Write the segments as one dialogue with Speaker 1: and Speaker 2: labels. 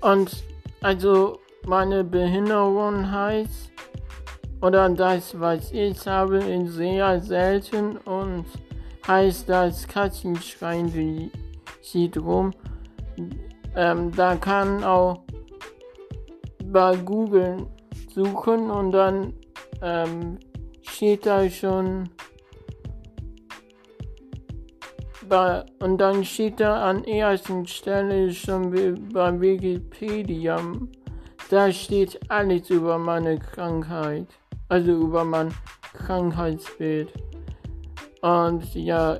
Speaker 1: Und also meine Behinderung heißt, oder das, was ich habe, ist sehr selten und heißt das Katzenschwein-Syndrom. Ähm, da kann auch bei Google suchen und dann ähm, steht da schon und dann steht da an ersten Stelle schon bei Wikipedia, da steht alles über meine Krankheit, also über mein Krankheitsbild. Und ja,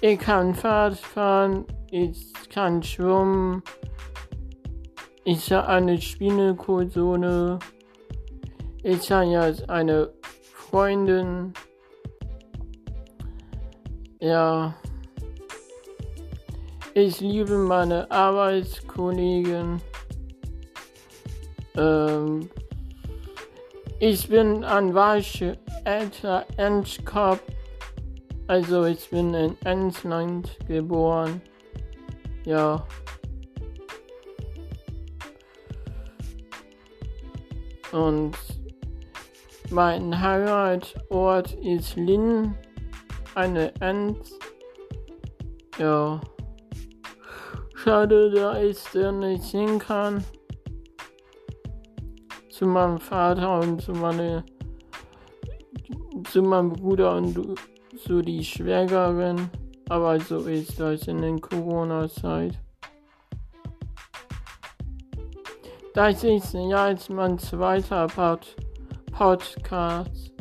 Speaker 1: ich kann Fahrrad fahren, ich kann schwimmen, ich habe eine Spinalkurzone, ich habe jetzt eine Freundin, ja, ich liebe meine Arbeitskollegen. Ähm, ich bin ein weicher älter Endkopf. Also ich bin in Emsland geboren. Ja. Und mein Heimatort ist Linn eine Ent. Ja. Schade, da ich der nicht sehen kann. Zu meinem Vater und zu meiner zu meinem Bruder und zu die Schwägerin. Aber so ist das in der Corona-Zeit. Das ist ja jetzt mein zweiter Pod Podcast.